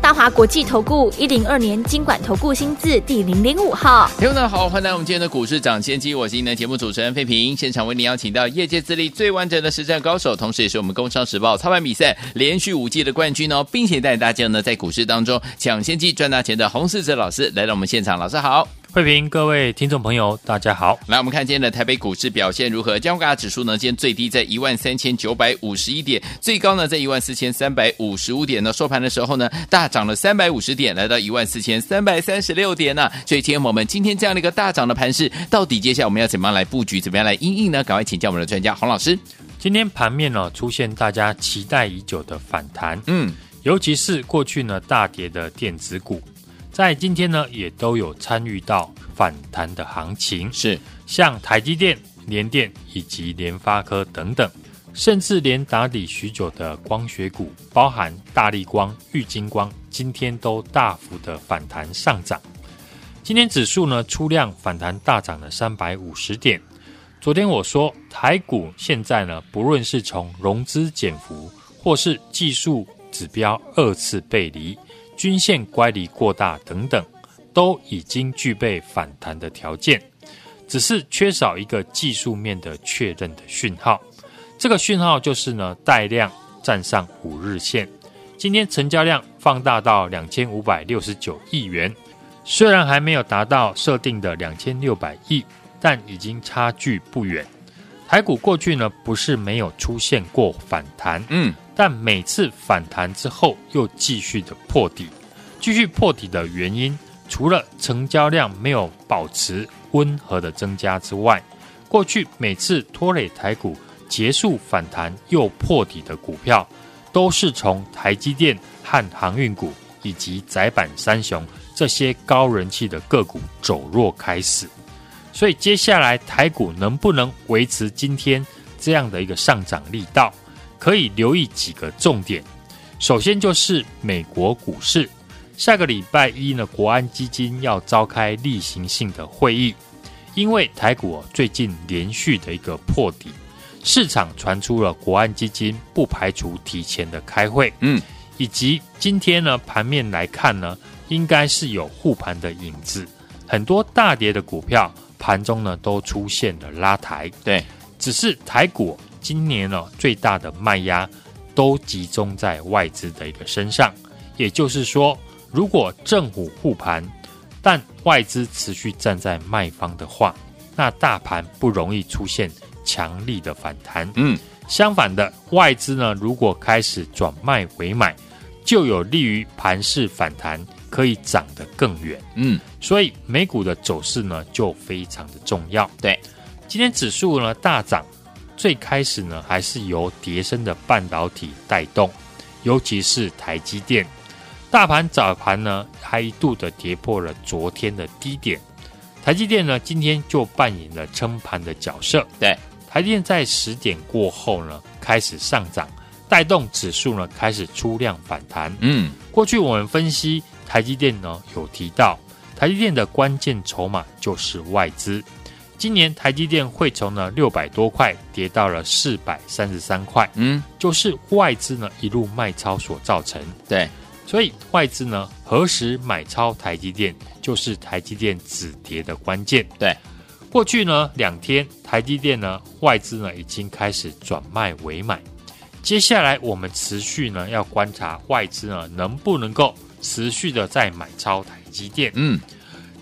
大华国际投顾一零二年经管投顾新字第零零五号，听众们好，欢迎来我们今天的股市抢先机，我是您的节目主持人费平，现场为您邀请到业界资历最完整的实战高手，同时也是我们工商时报操盘比赛连续五季的冠军哦，并且带大家呢在股市当中抢先机赚大钱的洪世哲老师来到我们现场，老师好。慧平，各位听众朋友，大家好。来，我们看今天的台北股市表现如何？加权指数呢，今天最低在一万三千九百五十一点，最高呢在一万四千三百五十五点呢。收盘的时候呢，大涨了三百五十点，来到一万四千三百三十六点呢、啊。所以，今天我们今天这样的一个大涨的盘势，到底接下来我们要怎么样来布局，怎么样来应应呢？赶快请教我们的专家洪老师。今天盘面呢出现大家期待已久的反弹，嗯，尤其是过去呢大跌的电子股。在今天呢，也都有参与到反弹的行情，是像台积电、联电以及联发科等等，甚至连打底许久的光学股，包含大力光、玉金光，今天都大幅的反弹上涨。今天指数呢，出量反弹大涨了三百五十点。昨天我说台股现在呢，不论是从融资减幅，或是技术指标二次背离。均线乖离过大等等，都已经具备反弹的条件，只是缺少一个技术面的确认的讯号。这个讯号就是呢，带量站上五日线。今天成交量放大到两千五百六十九亿元，虽然还没有达到设定的两千六百亿，但已经差距不远。台股过去呢，不是没有出现过反弹，嗯。但每次反弹之后又继续的破底，继续破底的原因，除了成交量没有保持温和的增加之外，过去每次拖累台股结束反弹又破底的股票，都是从台积电和航运股以及载板三雄这些高人气的个股走弱开始。所以接下来台股能不能维持今天这样的一个上涨力道？可以留意几个重点，首先就是美国股市，下个礼拜一呢，国安基金要召开例行性的会议，因为台股最近连续的一个破底，市场传出了国安基金不排除提前的开会，嗯，以及今天呢盘面来看呢，应该是有护盘的影子，很多大跌的股票盘中呢都出现了拉抬，对，只是台股。今年呢，最大的卖压都集中在外资的一个身上，也就是说，如果政府护盘，但外资持续站在卖方的话，那大盘不容易出现强力的反弹。嗯，相反的，外资呢，如果开始转卖为买，就有利于盘势反弹，可以涨得更远。嗯，所以美股的走势呢，就非常的重要。对，今天指数呢大涨。最开始呢，还是由叠升的半导体带动，尤其是台积电。大盘早盘呢，还一度的跌破了昨天的低点。台积电呢，今天就扮演了撑盘的角色。对，台积电在十点过后呢，开始上涨，带动指数呢开始出量反弹。嗯，过去我们分析台积电呢，有提到台积电的关键筹码就是外资。今年台积电会从呢六百多块跌到了四百三十三块，嗯，就是外资呢一路卖超所造成。对，所以外资呢何时买超台积电，就是台积电止跌的关键。对，过去呢两天台积电呢外资呢已经开始转卖为买，接下来我们持续呢要观察外资呢能不能够持续的再买超台积电。嗯，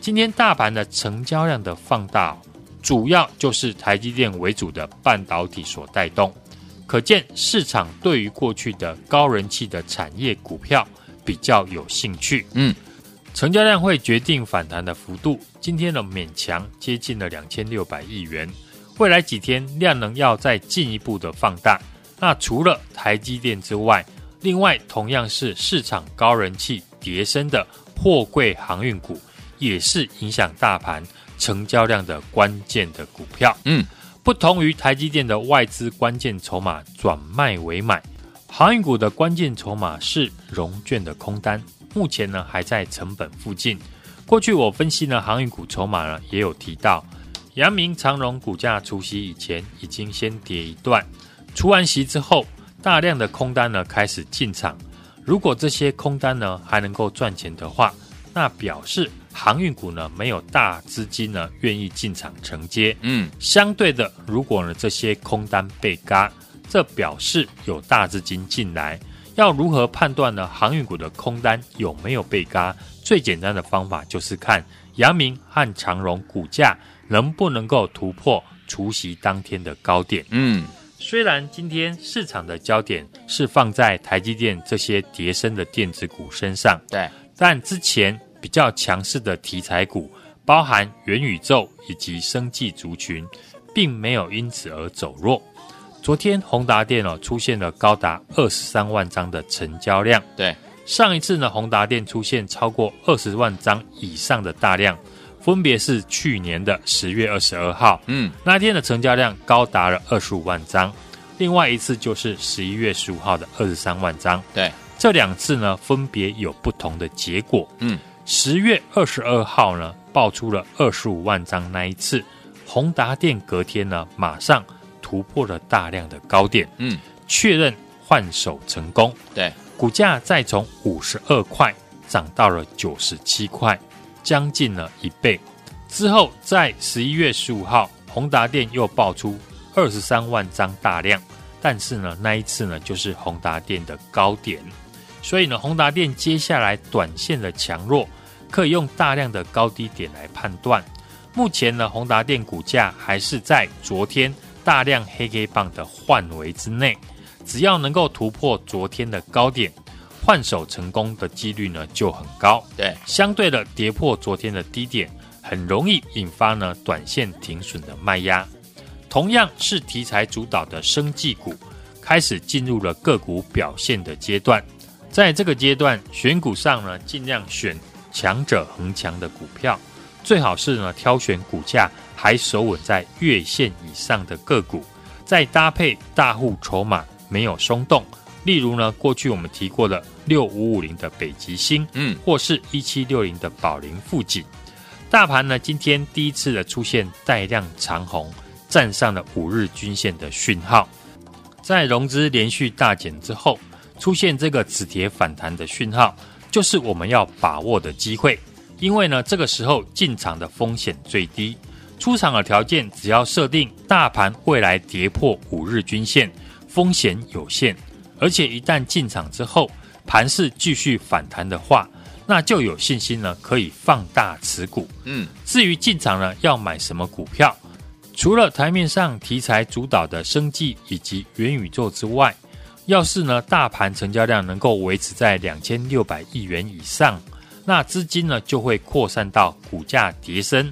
今天大盘的成交量的放大。主要就是台积电为主的半导体所带动，可见市场对于过去的高人气的产业股票比较有兴趣。嗯，成交量会决定反弹的幅度，今天的勉强接近了两千六百亿元，未来几天量能要再进一步的放大。那除了台积电之外，另外同样是市场高人气迭升的货柜航运股，也是影响大盘。成交量的关键的股票，嗯，不同于台积电的外资关键筹码转卖为买，航运股的关键筹码是融券的空单，目前呢还在成本附近。过去我分析呢航运股筹码呢也有提到，阳明长荣股价除夕以前已经先跌一段，除完息之后，大量的空单呢开始进场。如果这些空单呢还能够赚钱的话，那表示航运股呢没有大资金呢愿意进场承接。嗯，相对的，如果呢这些空单被嘎，这表示有大资金进来。要如何判断呢？航运股的空单有没有被嘎？最简单的方法就是看阳明和长荣股价能不能够突破除夕当天的高点。嗯，虽然今天市场的焦点是放在台积电这些跌升的电子股身上，对，但之前比较强势的题材股，包含元宇宙以及生技族群，并没有因此而走弱。昨天宏达电哦出现了高达二十三万张的成交量，对。上一次呢，宏达电出现超过二十万张以上的大量，分别是去年的十月二十二号，嗯，那天的成交量高达了二十五万张。另外一次就是十一月十五号的二十三万张，对，这两次呢分别有不同的结果，嗯，十月二十二号呢爆出了二十五万张那一次，宏达电隔天呢马上突破了大量的高点，嗯，确认换手成功，对。股价再从五十二块涨到了九十七块，将近了一倍。之后在十一月十五号，宏达电又爆出二十三万张大量，但是呢，那一次呢就是宏达电的高点。所以呢，宏达电接下来短线的强弱，可以用大量的高低点来判断。目前呢，宏达电股价还是在昨天大量黑 K 棒的范围之内。只要能够突破昨天的高点，换手成功的几率呢就很高。对，相对的跌破昨天的低点，很容易引发呢短线停损的卖压。同样是题材主导的生技股，开始进入了个股表现的阶段。在这个阶段，选股上呢，尽量选强者恒强的股票，最好是呢挑选股价还守稳在月线以上的个股，再搭配大户筹码。没有松动，例如呢，过去我们提过的六五五零的北极星，嗯，或是一七六零的宝林富锦，大盘呢今天第一次的出现带量长红，站上了五日均线的讯号，在融资连续大减之后，出现这个止跌反弹的讯号，就是我们要把握的机会，因为呢这个时候进场的风险最低，出场的条件只要设定大盘未来跌破五日均线。风险有限，而且一旦进场之后，盘势继续反弹的话，那就有信心呢，可以放大持股。嗯，至于进场呢，要买什么股票？除了台面上题材主导的生技以及元宇宙之外，要是呢，大盘成交量能够维持在两千六百亿元以上，那资金呢就会扩散到股价跌升，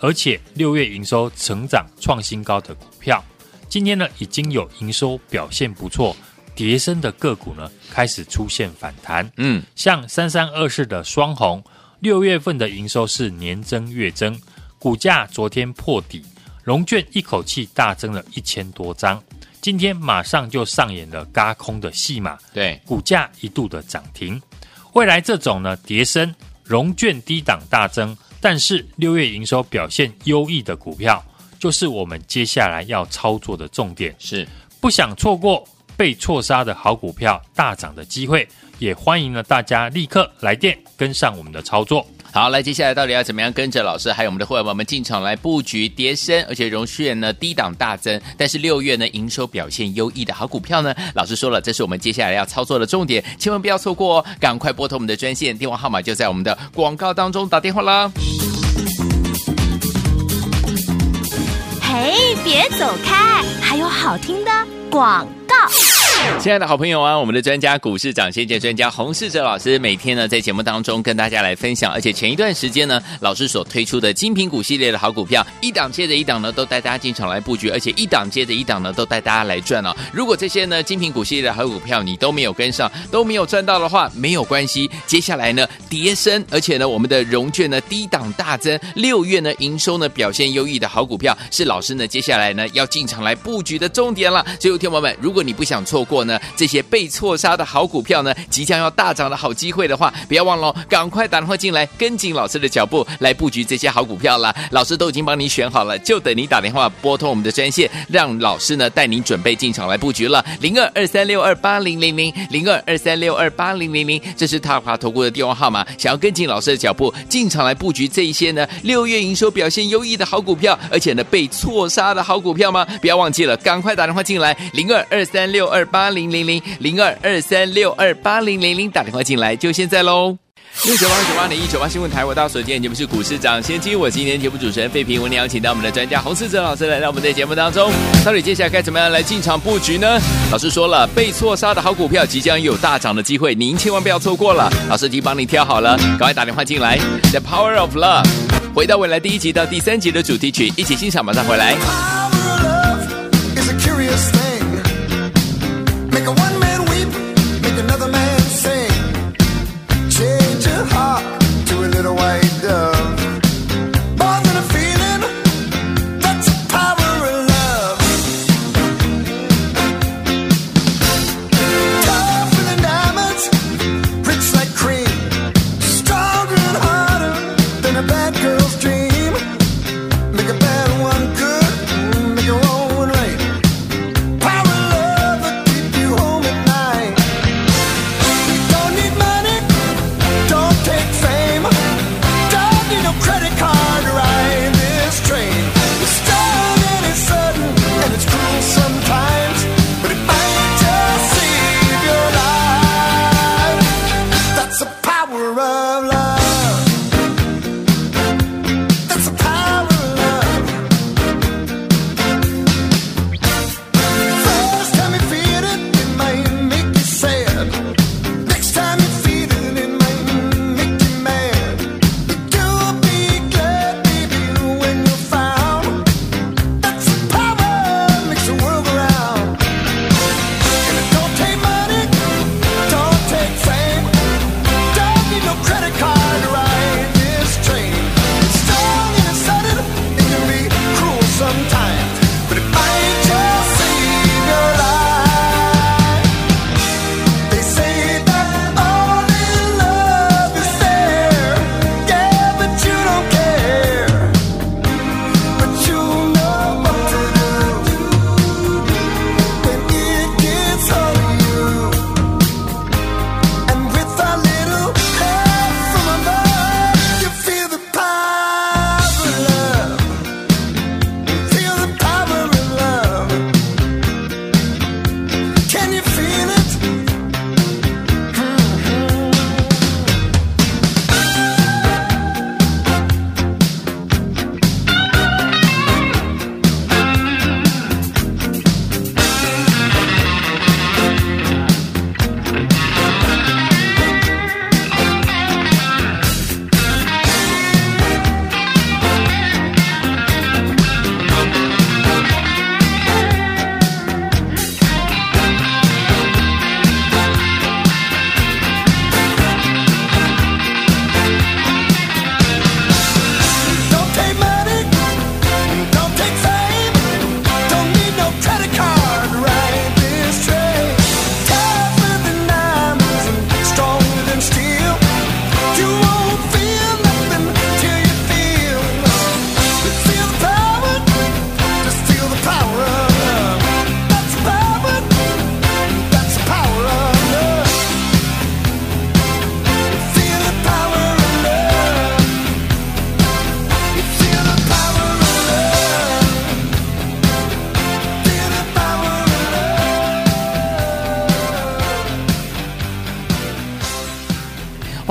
而且六月营收成长创新高的股票。今天呢，已经有营收表现不错、跌升的个股呢，开始出现反弹。嗯，像三三二四的双红，六月份的营收是年增月增，股价昨天破底，融券一口气大增了一千多张，今天马上就上演了嘎空的戏码。对，股价一度的涨停。未来这种呢，跌升、融券低档大增，但是六月营收表现优异的股票。就是我们接下来要操作的重点，是不想错过被错杀的好股票大涨的机会，也欢迎呢大家立刻来电跟上我们的操作。好，来接下来到底要怎么样跟着老师还有我们的会员们进场来布局跌升，而且融券呢低档大增，但是六月呢营收表现优异的好股票呢？老师说了，这是我们接下来要操作的重点，千万不要错过哦！赶快拨通我们的专线电话号码，就在我们的广告当中打电话啦。嘿，别走开，还有好听的广告。亲爱的好朋友啊，我们的专家股市长先见专家洪世哲老师每天呢在节目当中跟大家来分享，而且前一段时间呢，老师所推出的精品股系列的好股票，一档接着一档呢，都带大家进场来布局，而且一档接着一档呢，都带大家来赚哦。如果这些呢精品股系列的好股票你都没有跟上，都没有赚到的话，没有关系。接下来呢跌升，而且呢我们的融券呢低档大增，六月呢营收呢表现优异的好股票，是老师呢接下来呢要进场来布局的重点了。所以，听友们，如果你不想错过。果呢这些被错杀的好股票呢，即将要大涨的好机会的话，不要忘了，赶快打电话进来，跟紧老师的脚步来布局这些好股票了。老师都已经帮你选好了，就等你打电话拨通我们的专线，让老师呢带您准备进场来布局了。零二二三六二八零零零零二二三六二八零零零，这是大华投顾的电话号码。想要跟紧老师的脚步进场来布局这一些呢六月营收表现优异的好股票，而且呢被错杀的好股票吗？不要忘记了，赶快打电话进来，零二二三六二八八零零零零二二三六二八零零零，打电话进来就现在喽。六九八九八零一九八新闻台，我到所见节目是股市长先机，我今天节目主持人费平，我们邀请到我们的专家洪思哲老师来到我们的节目当中。到底接下来该怎么样来进场布局呢？老师说了，被错杀的好股票即将有大涨的机会，您千万不要错过了。老师已经帮你挑好了，赶快打电话进来。The Power of Love，回到未来第一集到第三集的主题曲，一起欣赏，马上回来。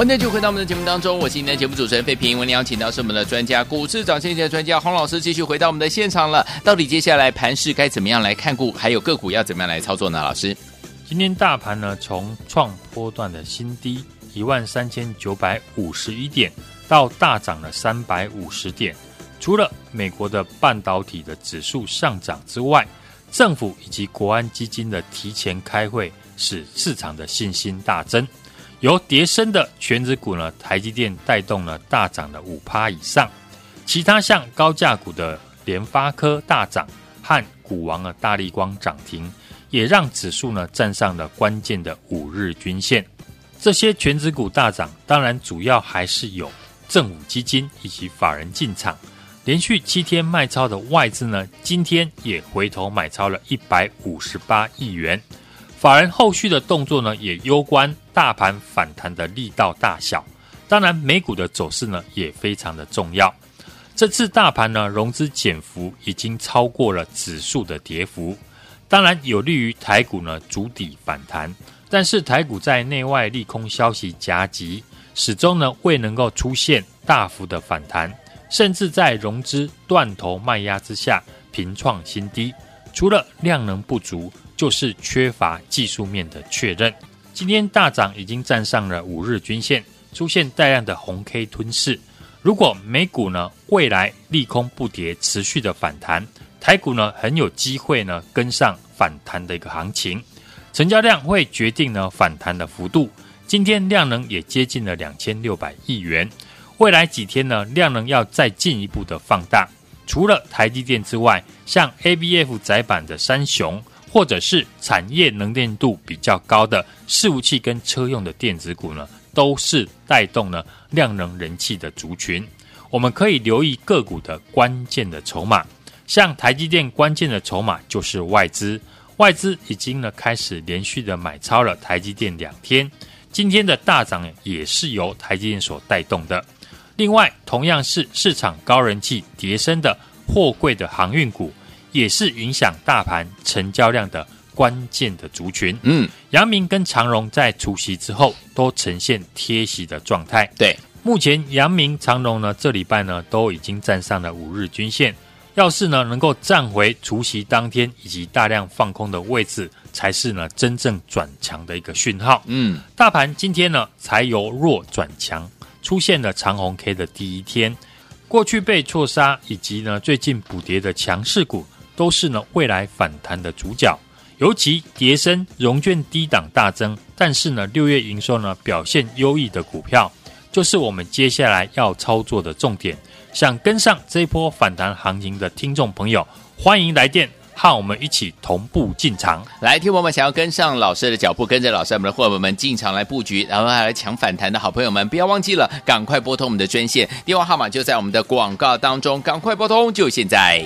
欢迎就回到我们的节目当中，我是今天的节目主持人费平。我们邀请到是我们的专家，股市涨先机的专家洪老师，继续回到我们的现场了。到底接下来盘势该怎么样来看股，还有个股要怎么样来操作呢？老师，今天大盘呢从创波段的新低一万三千九百五十一点，到大涨了三百五十点。除了美国的半导体的指数上涨之外，政府以及国安基金的提前开会，使市场的信心大增。由叠升的全指股呢，台积电带动了大涨了五趴以上，其他像高价股的联发科大涨和股王的大力光涨停，也让指数呢站上了关键的五日均线。这些全指股大涨，当然主要还是有政府基金以及法人进场。连续七天卖超的外资呢，今天也回头买超了一百五十八亿元。法人后续的动作呢，也攸关大盘反弹的力道大小。当然，美股的走势呢，也非常的重要。这次大盘呢，融资减幅已经超过了指数的跌幅，当然有利于台股呢筑底反弹。但是台股在内外利空消息夹击，始终呢未能够出现大幅的反弹。甚至在融资断头卖压之下，频创新低。除了量能不足，就是缺乏技术面的确认。今天大涨已经站上了五日均线，出现大量的红 K 吞噬。如果美股呢未来利空不跌，持续的反弹，台股呢很有机会呢跟上反弹的一个行情。成交量会决定呢反弹的幅度。今天量能也接近了两千六百亿元。未来几天呢，量能要再进一步的放大。除了台积电之外，像 ABF 窄板的三雄，或者是产业能见度比较高的伺服器跟车用的电子股呢，都是带动了量能人气的族群。我们可以留意个股的关键的筹码，像台积电关键的筹码就是外资，外资已经呢开始连续的买超了台积电两天，今天的大涨也是由台积电所带动的。另外，同样是市场高人气、迭升的货柜的航运股，也是影响大盘成交量的关键的族群。嗯，阳明跟长荣在除息之后都呈现贴息的状态。对，目前阳明、长荣呢，这礼拜呢都已经站上了五日均线。要是呢能够站回除夕当天以及大量放空的位置，才是呢真正转强的一个讯号。嗯，大盘今天呢才由弱转强。出现了长红 K 的第一天，过去被错杀以及呢最近补跌的强势股，都是呢未来反弹的主角。尤其叠升融券低档大增，但是呢六月营收呢表现优异的股票，就是我们接下来要操作的重点。想跟上这一波反弹行情的听众朋友，欢迎来电。和我们一起同步进场，来，听我们想要跟上老师的脚步，跟着老师我们的伙伴们进场来布局，然后还来抢反弹的好朋友们，不要忘记了，赶快拨通我们的专线，电话号码就在我们的广告当中，赶快拨通，就现在。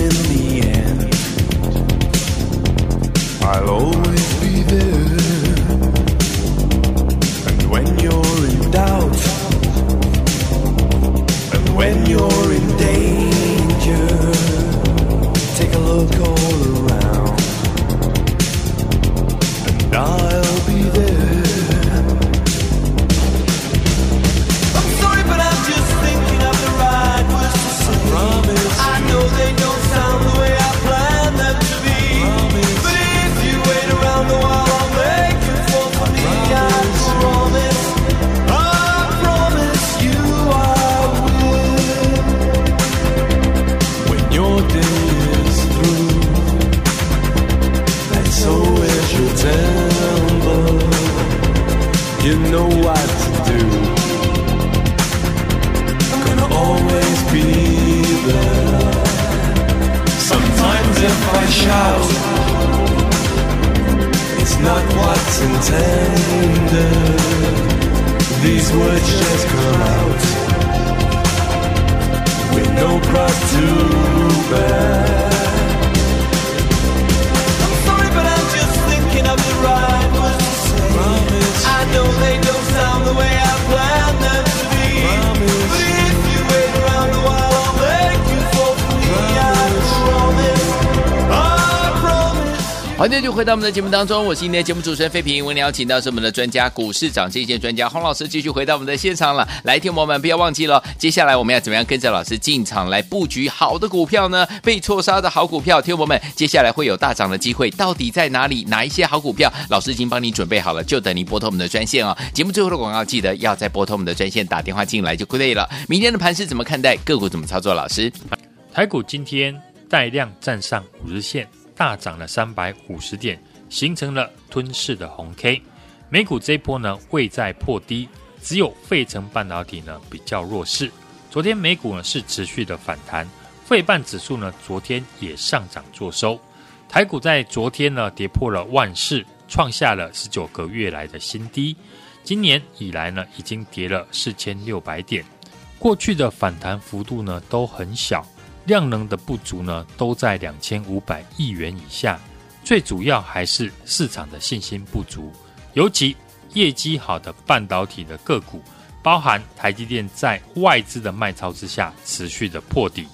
You know what to do. I'm gonna always be there. Sometimes if I shout, it's not what's intended. These words just come out with no pride to bear. No, they don't sound the way I planned. 好，那就回到我们的节目当中，我是今天的节目主持人费平。为您邀请到是我们的专家，股市涨这些专家洪老师，继续回到我们的现场了。来，听我们不要忘记了，接下来我们要怎么样跟着老师进场来布局好的股票呢？被错杀的好股票，听我们接下来会有大涨的机会，到底在哪里？哪一些好股票？老师已经帮你准备好了，就等您拨通我们的专线哦。节目最后的广告，记得要再拨通我们的专线打电话进来就可以了。明天的盘是怎么看待？个股怎么操作？老师，台股今天带量站上五日线。大涨了三百五十点，形成了吞噬的红 K。美股这一波呢，未再破低，只有费城半导体呢比较弱势。昨天美股呢是持续的反弹，费半指数呢昨天也上涨作收。台股在昨天呢跌破了万市，创下了十九个月来的新低。今年以来呢已经跌了四千六百点，过去的反弹幅度呢都很小，量能的不足呢都在两千五百亿元以下。最主要还是市场的信心不足。尤其业绩好的半导体的个股，包含台积电，在外资的卖超之下持续的破底；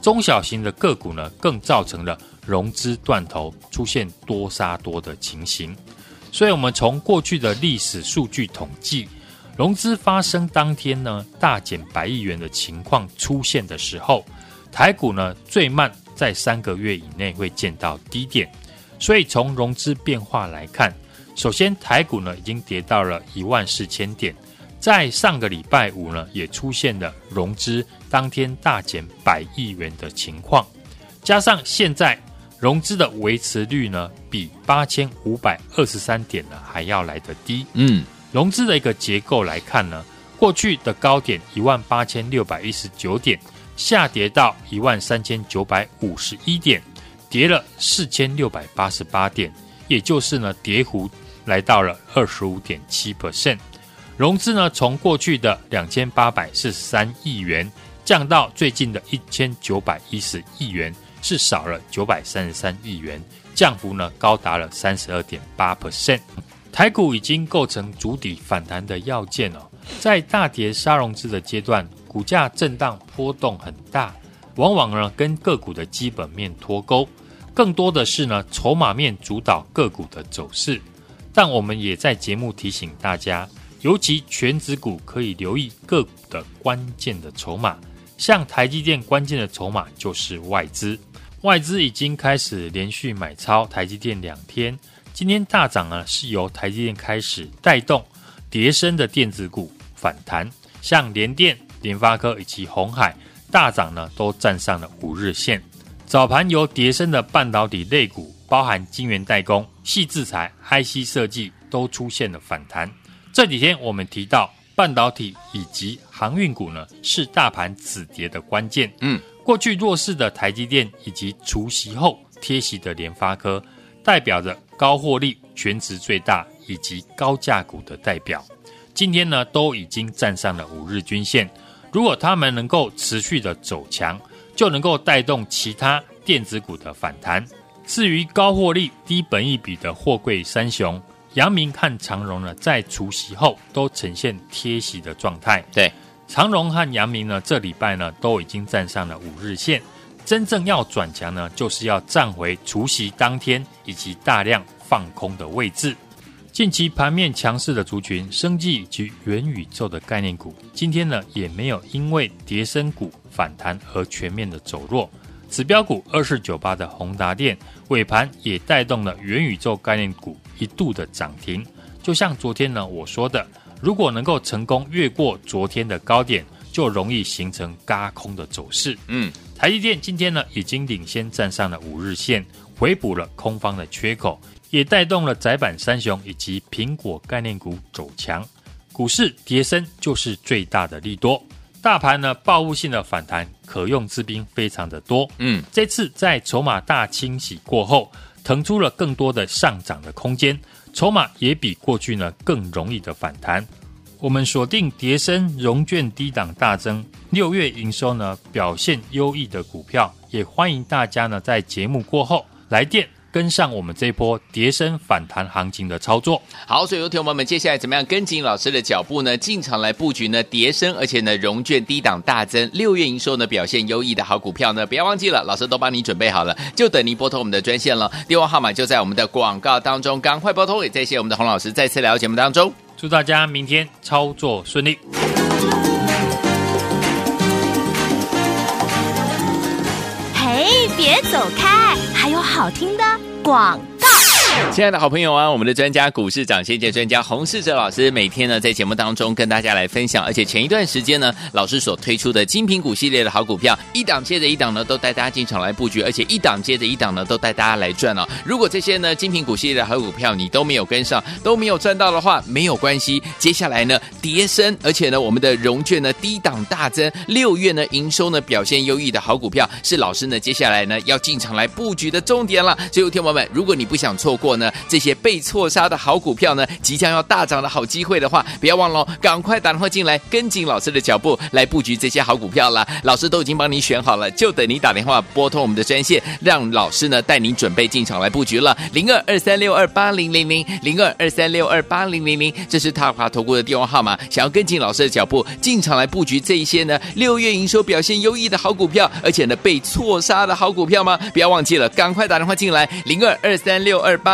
中小型的个股呢，更造成了融资断头，出现多杀多的情形。所以，我们从过去的历史数据统计，融资发生当天呢，大减百亿元的情况出现的时候，台股呢最慢在三个月以内会见到低点。所以，从融资变化来看。首先，台股呢已经跌到了一万四千点，在上个礼拜五呢也出现了融资当天大减百亿元的情况，加上现在融资的维持率呢比八千五百二十三点呢还要来得低。嗯，融资的一个结构来看呢，过去的高点一万八千六百一十九点，下跌到一万三千九百五十一点，跌了四千六百八十八点，也就是呢跌幅。来到了二十五点七 percent，融资呢从过去的两千八百四十三亿元降到最近的一千九百一十亿元，是少了九百三十三亿元，降幅呢高达了三十二点八 percent。台股已经构成筑底反弹的要件哦，在大跌杀融资的阶段，股价震荡波动很大，往往呢跟个股的基本面脱钩，更多的是呢筹码面主导个股的走势。但我们也在节目提醒大家，尤其全指股可以留意个股的关键的筹码，像台积电关键的筹码就是外资，外资已经开始连续买超台积电两天，今天大涨呢是由台积电开始带动，跌升的电子股反弹，像联电、联发科以及红海大涨呢都站上了五日线，早盘由跌升的半导体类股。包含晶圆代工、细制材、IC 设计都出现了反弹。这几天我们提到半导体以及航运股呢，是大盘止跌的关键。嗯，过去弱势的台积电以及除息后贴息的联发科，代表着高获利、全值最大以及高价股的代表。今天呢，都已经站上了五日均线。如果他们能够持续的走强，就能够带动其他电子股的反弹。至于高获利、低本益比的货柜三雄，阳明和长荣呢，在除息后都呈现贴息的状态。对，长荣和阳明呢，这礼拜呢都已经站上了五日线。真正要转强呢，就是要站回除息当天以及大量放空的位置。近期盘面强势的族群，生技以及元宇宙的概念股，今天呢也没有因为跌升股反弹而全面的走弱。指标股二四九八的宏达电尾盘也带动了元宇宙概念股一度的涨停。就像昨天呢我说的，如果能够成功越过昨天的高点，就容易形成轧空的走势。嗯，台积电今天呢已经领先站上了五日线，回补了空方的缺口，也带动了窄板三雄以及苹果概念股走强。股市跌升就是最大的利多。大盘呢，报复性的反弹，可用之兵非常的多。嗯，这次在筹码大清洗过后，腾出了更多的上涨的空间，筹码也比过去呢更容易的反弹。我们锁定叠升融券低档大增，六月营收呢表现优异的股票，也欢迎大家呢在节目过后来电。跟上我们这一波跌升反弹行情的操作，好，所以有听友们，接下来怎么样跟紧老师的脚步呢？进场来布局呢？跌升，而且呢，融券低档大增，六月营收呢表现优异的好股票呢？不要忘记了，老师都帮你准备好了，就等您拨通我们的专线了，电话号码就在我们的广告当中，赶快拨通。也谢谢我们的洪老师再次来到节目当中，祝大家明天操作顺利。嘿，别走开，还有好听的。广。亲爱的好朋友啊，我们的专家股市长先见专家洪世哲老师，每天呢在节目当中跟大家来分享，而且前一段时间呢，老师所推出的精品股系列的好股票，一档接着一档呢，都带大家进场来布局，而且一档接着一档呢，都带大家来赚哦。如果这些呢精品股系列的好股票你都没有跟上，都没有赚到的话，没有关系，接下来呢跌升，而且呢我们的融券呢低档大增，六月呢营收呢表现优异的好股票，是老师呢接下来呢要进场来布局的重点了。所以，听友们，如果你不想错过果呢，这些被错杀的好股票呢，即将要大涨的好机会的话，不要忘了，赶快打电话进来，跟紧老师的脚步来布局这些好股票了。老师都已经帮你选好了，就等你打电话拨通我们的专线，让老师呢带您准备进场来布局了。零二二三六二八零零零零二二三六二八零零零，这是大华投顾的电话号码。想要跟紧老师的脚步进场来布局这一些呢，六月营收表现优异的好股票，而且呢被错杀的好股票吗？不要忘记了，赶快打电话进来，零二二三六二八